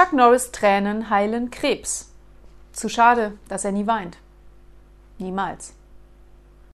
Chuck Norris Tränen heilen Krebs. Zu schade, dass er nie weint. Niemals.